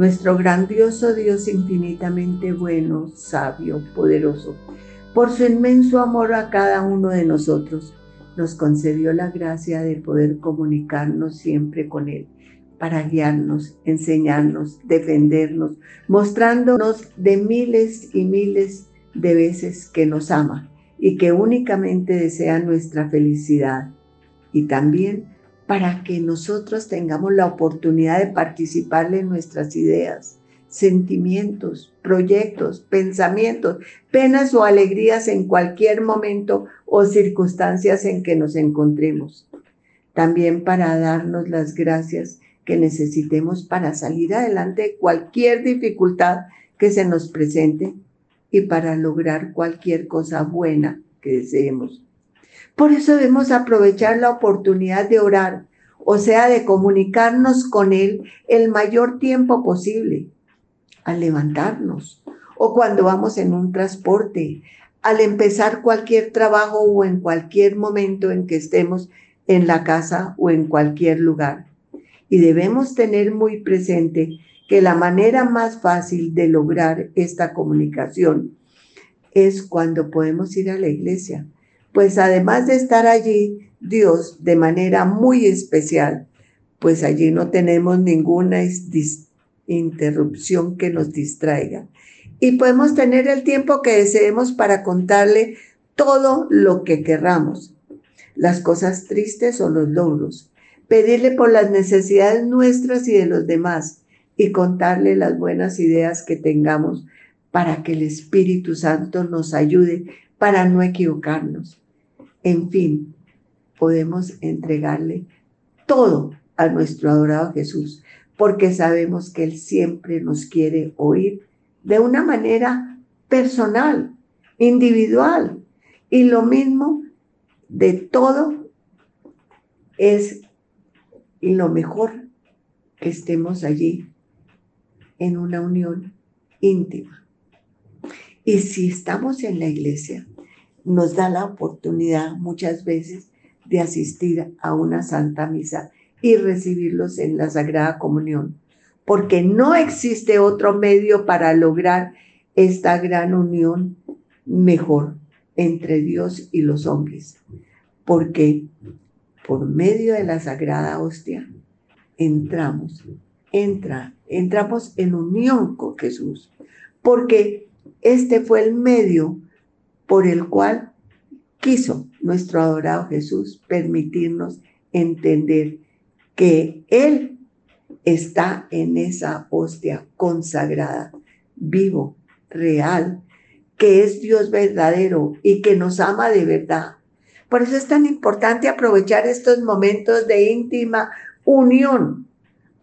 nuestro grandioso Dios infinitamente bueno, sabio, poderoso, por su inmenso amor a cada uno de nosotros, nos concedió la gracia de poder comunicarnos siempre con Él para guiarnos, enseñarnos, defendernos, mostrándonos de miles y miles de veces que nos ama y que únicamente desea nuestra felicidad. Y también para que nosotros tengamos la oportunidad de participarle en nuestras ideas, sentimientos, proyectos, pensamientos, penas o alegrías en cualquier momento o circunstancias en que nos encontremos. También para darnos las gracias que necesitemos para salir adelante de cualquier dificultad que se nos presente y para lograr cualquier cosa buena que deseemos. Por eso debemos aprovechar la oportunidad de orar, o sea, de comunicarnos con Él el mayor tiempo posible, al levantarnos o cuando vamos en un transporte, al empezar cualquier trabajo o en cualquier momento en que estemos en la casa o en cualquier lugar. Y debemos tener muy presente que la manera más fácil de lograr esta comunicación es cuando podemos ir a la iglesia. Pues además de estar allí, Dios de manera muy especial, pues allí no tenemos ninguna interrupción que nos distraiga. Y podemos tener el tiempo que deseemos para contarle todo lo que querramos, las cosas tristes o los logros, pedirle por las necesidades nuestras y de los demás y contarle las buenas ideas que tengamos para que el Espíritu Santo nos ayude para no equivocarnos. En fin, podemos entregarle todo a nuestro adorado Jesús, porque sabemos que Él siempre nos quiere oír de una manera personal, individual. Y lo mismo de todo es lo mejor que estemos allí en una unión íntima. Y si estamos en la iglesia, nos da la oportunidad muchas veces de asistir a una santa misa y recibirlos en la Sagrada Comunión, porque no existe otro medio para lograr esta gran unión mejor entre Dios y los hombres, porque por medio de la sagrada hostia, entramos, entra, entramos en unión con Jesús, porque este fue el medio por el cual quiso nuestro adorado Jesús permitirnos entender que Él está en esa hostia consagrada, vivo, real, que es Dios verdadero y que nos ama de verdad. Por eso es tan importante aprovechar estos momentos de íntima unión,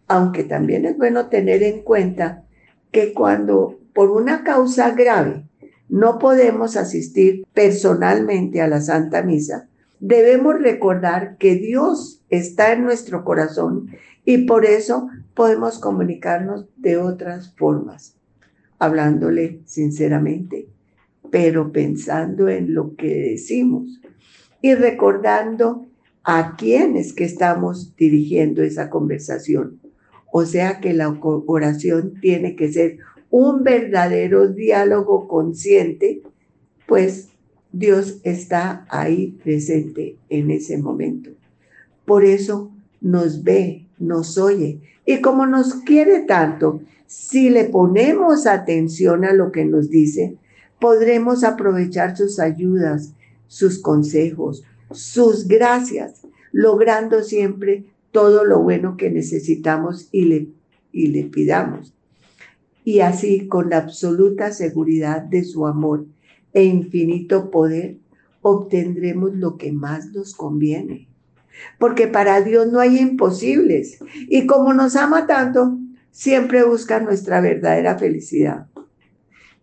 aunque también es bueno tener en cuenta que cuando por una causa grave no podemos asistir personalmente a la Santa Misa, debemos recordar que Dios está en nuestro corazón y por eso podemos comunicarnos de otras formas, hablándole sinceramente, pero pensando en lo que decimos y recordando a quiénes que estamos dirigiendo esa conversación. O sea que la oración tiene que ser un verdadero diálogo consciente, pues Dios está ahí presente en ese momento. Por eso nos ve, nos oye y como nos quiere tanto, si le ponemos atención a lo que nos dice, podremos aprovechar sus ayudas, sus consejos, sus gracias, logrando siempre todo lo bueno que necesitamos y le, y le pidamos. Y así, con la absoluta seguridad de su amor e infinito poder, obtendremos lo que más nos conviene. Porque para Dios no hay imposibles. Y como nos ama tanto, siempre busca nuestra verdadera felicidad.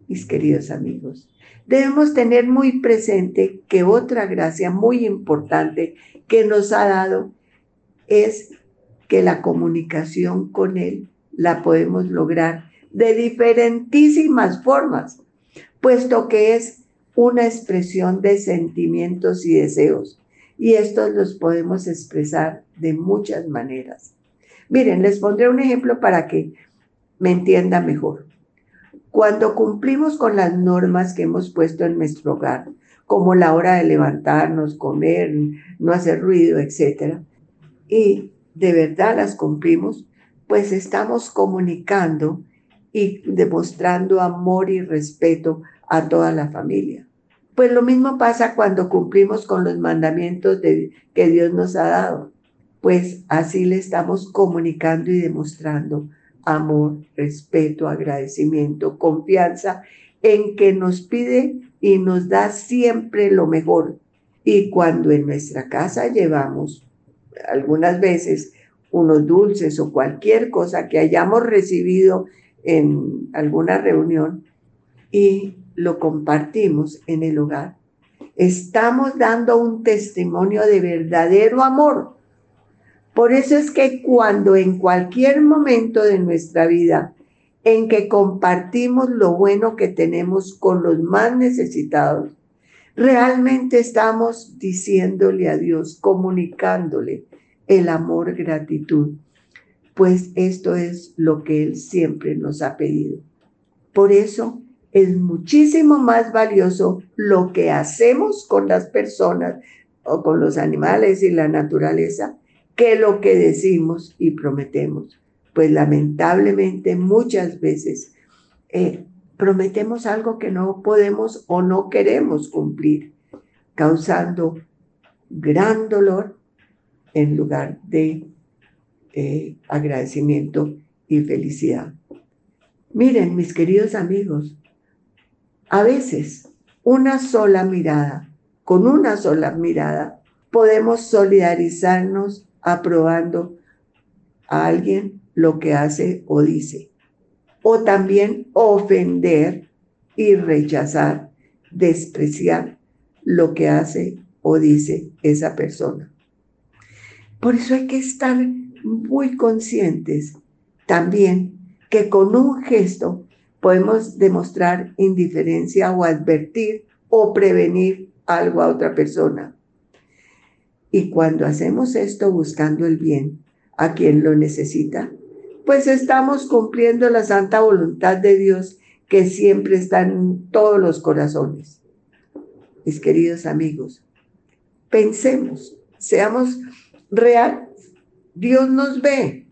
Mis queridos amigos, debemos tener muy presente que otra gracia muy importante que nos ha dado es que la comunicación con Él la podemos lograr de diferentísimas formas, puesto que es una expresión de sentimientos y deseos, y estos los podemos expresar de muchas maneras. Miren, les pondré un ejemplo para que me entiendan mejor. Cuando cumplimos con las normas que hemos puesto en nuestro hogar, como la hora de levantarnos, comer, no hacer ruido, etc., y de verdad las cumplimos, pues estamos comunicando y demostrando amor y respeto a toda la familia. Pues lo mismo pasa cuando cumplimos con los mandamientos de, que Dios nos ha dado. Pues así le estamos comunicando y demostrando amor, respeto, agradecimiento, confianza en que nos pide y nos da siempre lo mejor. Y cuando en nuestra casa llevamos algunas veces unos dulces o cualquier cosa que hayamos recibido en alguna reunión y lo compartimos en el hogar, estamos dando un testimonio de verdadero amor. Por eso es que cuando en cualquier momento de nuestra vida en que compartimos lo bueno que tenemos con los más necesitados, realmente estamos diciéndole a Dios, comunicándole el amor, gratitud, pues esto es lo que Él siempre nos ha pedido. Por eso es muchísimo más valioso lo que hacemos con las personas o con los animales y la naturaleza que lo que decimos y prometemos pues lamentablemente muchas veces eh, prometemos algo que no podemos o no queremos cumplir, causando gran dolor en lugar de eh, agradecimiento y felicidad. Miren, mis queridos amigos, a veces una sola mirada, con una sola mirada, podemos solidarizarnos aprobando a alguien lo que hace o dice. O también ofender y rechazar, despreciar lo que hace o dice esa persona. Por eso hay que estar muy conscientes también que con un gesto podemos demostrar indiferencia o advertir o prevenir algo a otra persona. Y cuando hacemos esto buscando el bien a quien lo necesita, pues estamos cumpliendo la santa voluntad de Dios que siempre está en todos los corazones. Mis queridos amigos, pensemos, seamos reales. Dios nos ve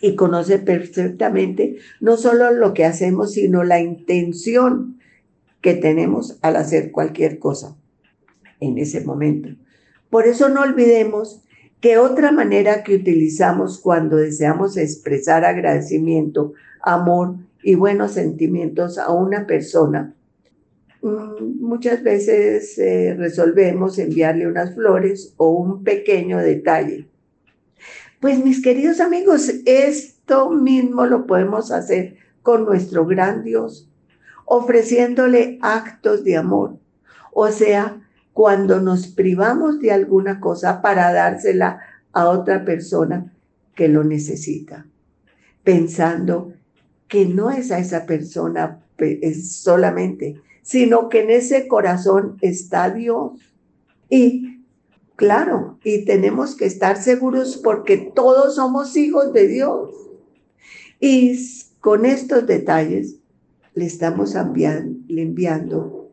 y conoce perfectamente no solo lo que hacemos, sino la intención que tenemos al hacer cualquier cosa en ese momento. Por eso no olvidemos que otra manera que utilizamos cuando deseamos expresar agradecimiento, amor y buenos sentimientos a una persona, mm, muchas veces eh, resolvemos enviarle unas flores o un pequeño detalle. Pues mis queridos amigos, esto mismo lo podemos hacer con nuestro gran Dios, ofreciéndole actos de amor, o sea, cuando nos privamos de alguna cosa para dársela a otra persona que lo necesita, pensando que no es a esa persona solamente, sino que en ese corazón está Dios. Y claro, y tenemos que estar seguros porque todos somos hijos de Dios. Y con estos detalles le estamos enviando,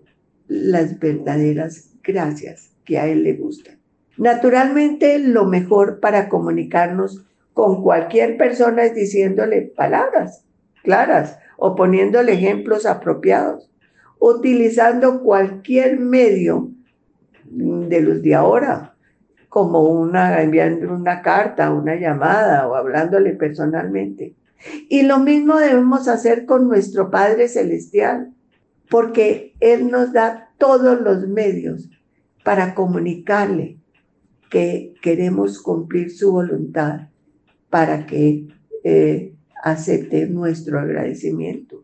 las verdaderas gracias que a Él le gustan. Naturalmente, lo mejor para comunicarnos con cualquier persona es diciéndole palabras claras o poniéndole ejemplos apropiados, utilizando cualquier medio de los de ahora, como una, enviando una carta, una llamada o hablándole personalmente. Y lo mismo debemos hacer con nuestro Padre Celestial, porque Él nos da todos los medios para comunicarle que queremos cumplir su voluntad para que eh, acepte nuestro agradecimiento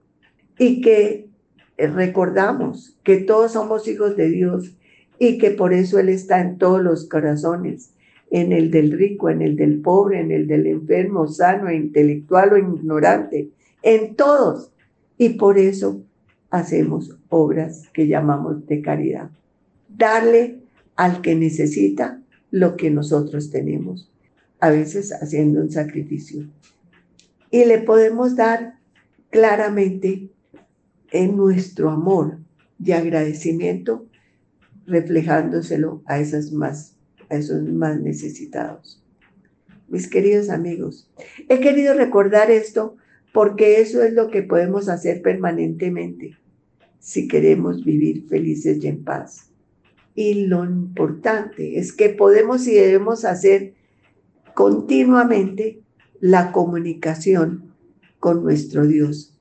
y que eh, recordamos que todos somos hijos de Dios y que por eso Él está en todos los corazones, en el del rico, en el del pobre, en el del enfermo, sano, intelectual o ignorante, en todos. Y por eso hacemos obras que llamamos de caridad. Darle al que necesita lo que nosotros tenemos. a veces haciendo un sacrificio. Y le podemos dar claramente en nuestro amor de agradecimiento, reflejándoselo a, esas más, a esos más necesitados. Mis queridos amigos, he querido recordar esto porque eso es lo que podemos hacer permanentemente si queremos vivir felices y en paz. Y lo importante es que podemos y debemos hacer continuamente la comunicación con nuestro Dios,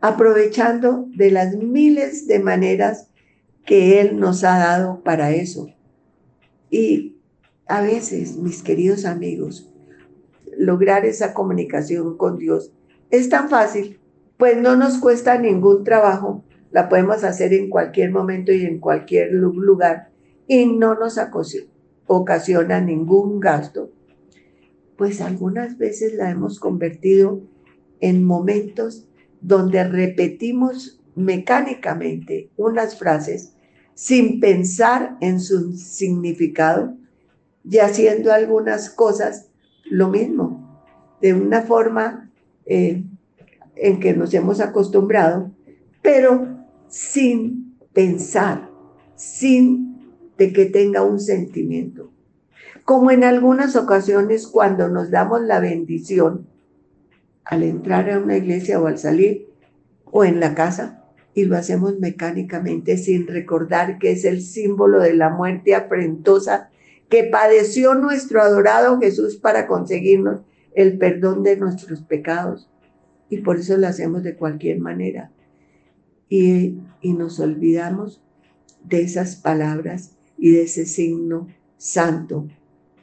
aprovechando de las miles de maneras que Él nos ha dado para eso. Y a veces, mis queridos amigos, lograr esa comunicación con Dios es tan fácil, pues no nos cuesta ningún trabajo, la podemos hacer en cualquier momento y en cualquier lugar y no nos ocasiona ningún gasto pues algunas veces la hemos convertido en momentos donde repetimos mecánicamente unas frases sin pensar en su significado y haciendo algunas cosas lo mismo, de una forma eh, en que nos hemos acostumbrado, pero sin pensar, sin de que tenga un sentimiento. Como en algunas ocasiones cuando nos damos la bendición al entrar a una iglesia o al salir o en la casa y lo hacemos mecánicamente sin recordar que es el símbolo de la muerte afrentosa que padeció nuestro adorado Jesús para conseguirnos el perdón de nuestros pecados. Y por eso lo hacemos de cualquier manera. Y, y nos olvidamos de esas palabras y de ese signo santo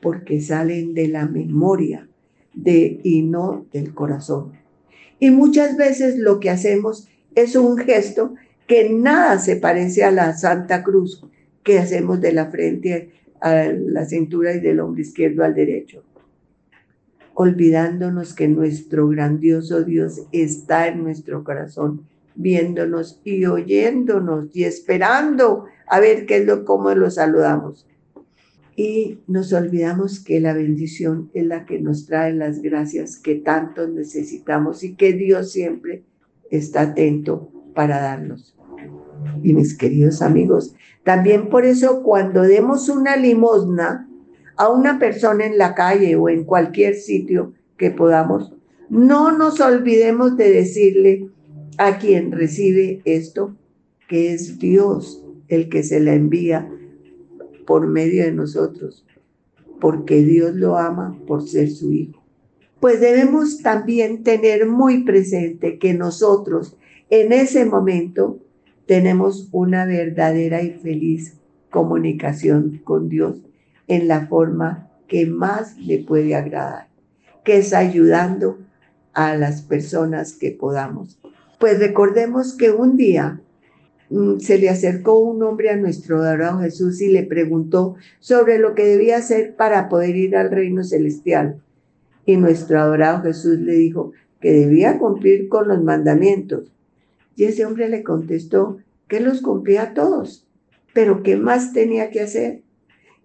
porque salen de la memoria y no del corazón. Y muchas veces lo que hacemos es un gesto que nada se parece a la Santa Cruz que hacemos de la frente a la cintura y del hombro izquierdo al derecho, olvidándonos que nuestro grandioso Dios está en nuestro corazón, viéndonos y oyéndonos y esperando a ver qué es lo cómo lo saludamos. Y nos olvidamos que la bendición es la que nos trae las gracias que tanto necesitamos y que Dios siempre está atento para darnos. Y mis queridos amigos, también por eso cuando demos una limosna a una persona en la calle o en cualquier sitio que podamos, no nos olvidemos de decirle a quien recibe esto que es Dios el que se la envía por medio de nosotros, porque Dios lo ama por ser su Hijo. Pues debemos también tener muy presente que nosotros en ese momento tenemos una verdadera y feliz comunicación con Dios en la forma que más le puede agradar, que es ayudando a las personas que podamos. Pues recordemos que un día Mm, se le acercó un hombre a nuestro adorado Jesús y le preguntó sobre lo que debía hacer para poder ir al reino celestial. Y nuestro adorado Jesús le dijo que debía cumplir con los mandamientos. Y ese hombre le contestó que los cumplía todos, pero ¿qué más tenía que hacer?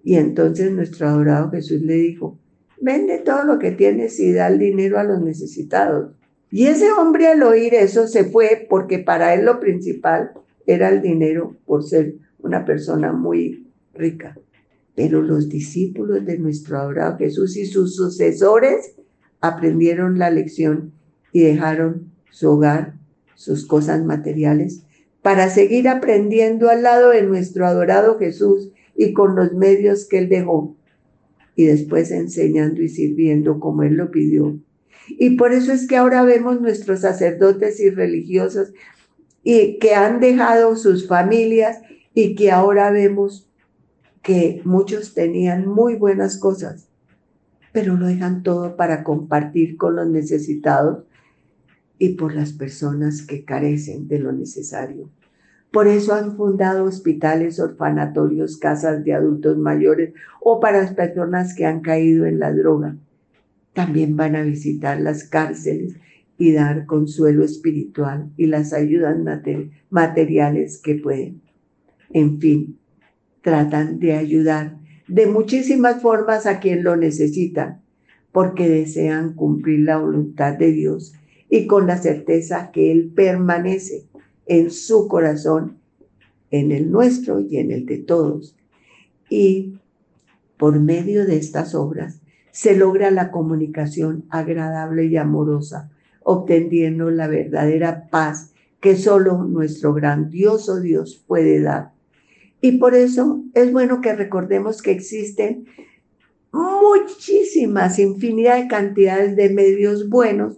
Y entonces nuestro adorado Jesús le dijo, vende todo lo que tienes y da el dinero a los necesitados. Y ese hombre al oír eso se fue porque para él lo principal era el dinero por ser una persona muy rica. Pero los discípulos de nuestro adorado Jesús y sus sucesores aprendieron la lección y dejaron su hogar, sus cosas materiales, para seguir aprendiendo al lado de nuestro adorado Jesús y con los medios que él dejó, y después enseñando y sirviendo como él lo pidió. Y por eso es que ahora vemos nuestros sacerdotes y religiosos y que han dejado sus familias y que ahora vemos que muchos tenían muy buenas cosas, pero lo dejan todo para compartir con los necesitados y por las personas que carecen de lo necesario. Por eso han fundado hospitales, orfanatorios, casas de adultos mayores o para las personas que han caído en la droga. También van a visitar las cárceles y dar consuelo espiritual y las ayudas materiales que pueden. En fin, tratan de ayudar de muchísimas formas a quien lo necesita, porque desean cumplir la voluntad de Dios y con la certeza que Él permanece en su corazón, en el nuestro y en el de todos. Y por medio de estas obras se logra la comunicación agradable y amorosa, obteniendo la verdadera paz que solo nuestro grandioso Dios puede dar. Y por eso es bueno que recordemos que existen muchísimas, infinidad de cantidades de medios buenos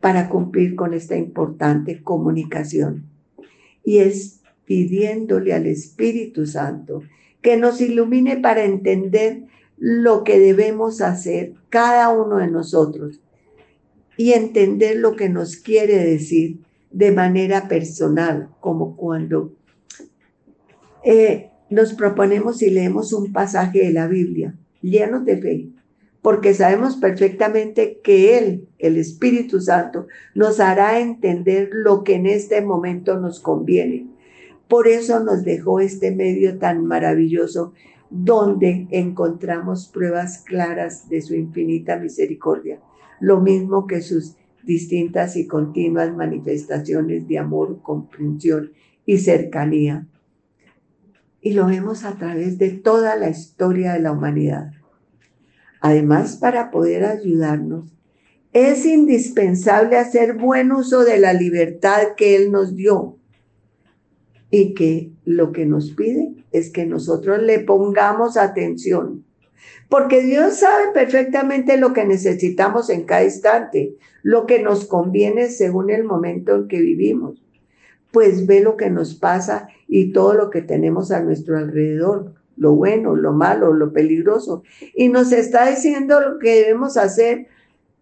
para cumplir con esta importante comunicación. Y es pidiéndole al Espíritu Santo que nos ilumine para entender lo que debemos hacer cada uno de nosotros y entender lo que nos quiere decir de manera personal, como cuando eh, nos proponemos y leemos un pasaje de la Biblia llenos de fe porque sabemos perfectamente que Él, el Espíritu Santo, nos hará entender lo que en este momento nos conviene. Por eso nos dejó este medio tan maravilloso donde encontramos pruebas claras de su infinita misericordia, lo mismo que sus distintas y continuas manifestaciones de amor, comprensión y cercanía. Y lo vemos a través de toda la historia de la humanidad. Además, para poder ayudarnos, es indispensable hacer buen uso de la libertad que Él nos dio y que lo que nos pide es que nosotros le pongamos atención. Porque Dios sabe perfectamente lo que necesitamos en cada instante, lo que nos conviene según el momento en que vivimos. Pues ve lo que nos pasa y todo lo que tenemos a nuestro alrededor lo bueno, lo malo, lo peligroso. Y nos está diciendo lo que debemos hacer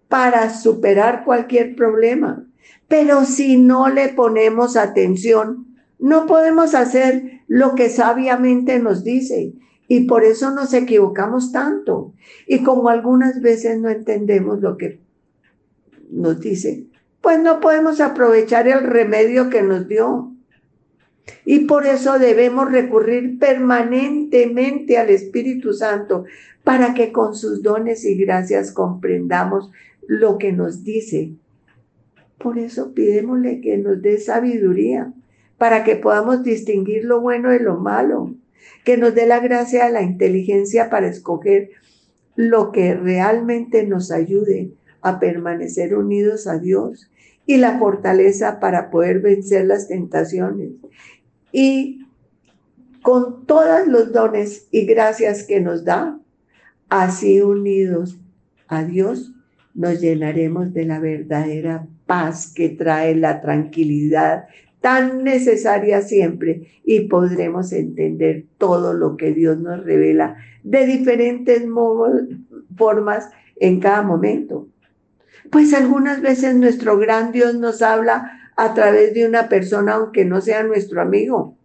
para superar cualquier problema. Pero si no le ponemos atención, no podemos hacer lo que sabiamente nos dice. Y por eso nos equivocamos tanto. Y como algunas veces no entendemos lo que nos dice, pues no podemos aprovechar el remedio que nos dio. Y por eso debemos recurrir permanentemente al Espíritu Santo para que con sus dones y gracias comprendamos lo que nos dice. Por eso pidémosle que nos dé sabiduría para que podamos distinguir lo bueno de lo malo, que nos dé la gracia, la inteligencia para escoger lo que realmente nos ayude a permanecer unidos a Dios y la fortaleza para poder vencer las tentaciones y con todos los dones y gracias que nos da, así unidos a Dios, nos llenaremos de la verdadera paz que trae la tranquilidad tan necesaria siempre y podremos entender todo lo que Dios nos revela de diferentes modos, formas en cada momento. Pues algunas veces nuestro gran Dios nos habla a través de una persona, aunque no sea nuestro amigo,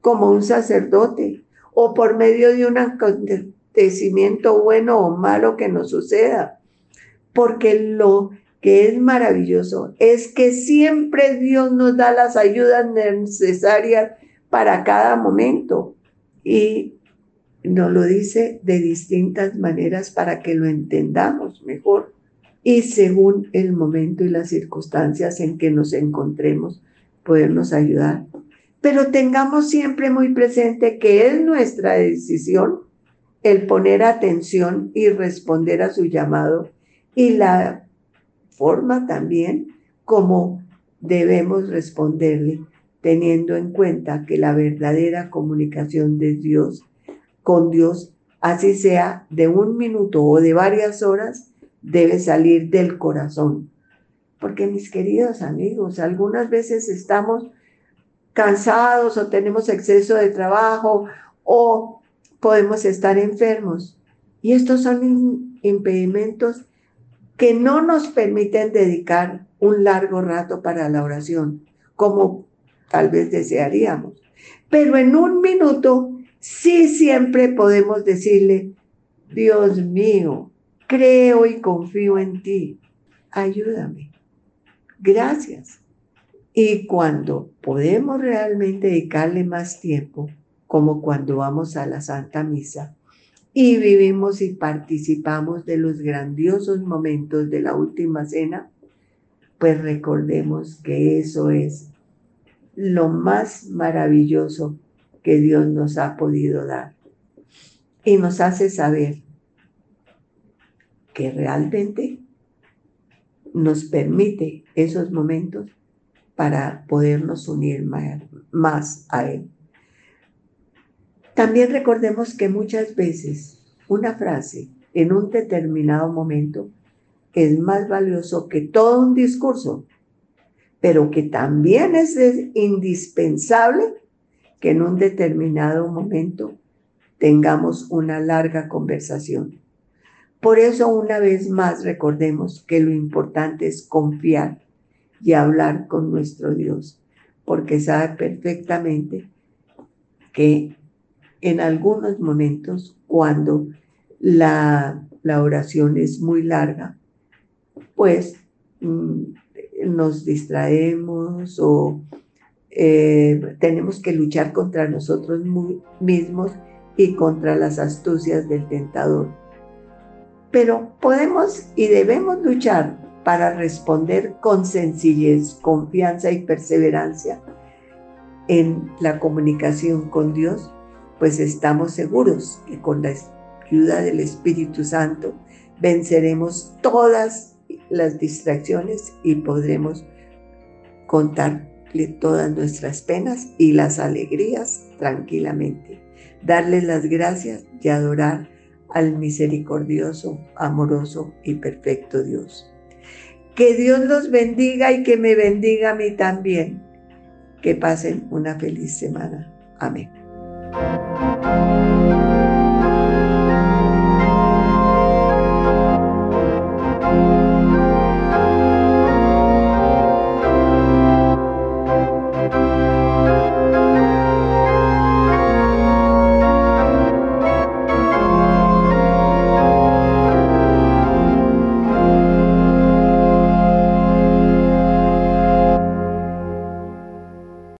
como un sacerdote, o por medio de un acontecimiento bueno o malo que nos suceda. Porque lo que es maravilloso es que siempre Dios nos da las ayudas necesarias para cada momento y nos lo dice de distintas maneras para que lo entendamos mejor y según el momento y las circunstancias en que nos encontremos, podernos ayudar. Pero tengamos siempre muy presente que es nuestra decisión el poner atención y responder a su llamado y la forma también como debemos responderle, teniendo en cuenta que la verdadera comunicación de Dios con Dios, así sea de un minuto o de varias horas, debe salir del corazón. Porque mis queridos amigos, algunas veces estamos cansados o tenemos exceso de trabajo o podemos estar enfermos. Y estos son impedimentos que no nos permiten dedicar un largo rato para la oración, como tal vez desearíamos. Pero en un minuto sí siempre podemos decirle, Dios mío, Creo y confío en ti. Ayúdame. Gracias. Y cuando podemos realmente dedicarle más tiempo, como cuando vamos a la Santa Misa, y vivimos y participamos de los grandiosos momentos de la última cena, pues recordemos que eso es lo más maravilloso que Dios nos ha podido dar. Y nos hace saber que realmente nos permite esos momentos para podernos unir más, a Él. También recordemos que muchas veces una frase en un determinado momento es más valioso que todo un discurso, pero que también es indispensable que en un determinado momento tengamos una larga conversación. Por eso una vez más recordemos que lo importante es confiar y hablar con nuestro Dios, porque sabe perfectamente que en algunos momentos, cuando la, oración es muy larga, pues mm, nos distraemos o eh, tenemos que luchar contra nosotros mismos y contra las astucias del tentador. Pero podemos y debemos luchar para responder con sencillez, confianza y perseverancia en la comunicación con Dios, pues estamos seguros que con la ayuda del Espíritu Santo venceremos todas las distracciones y podremos contarle todas nuestras penas y las alegrías tranquilamente. Darle las gracias y adorar al misericordioso, amoroso y perfecto Dios. Que Dios los bendiga y que me bendiga a mí también. Que pasen una feliz semana. Amén.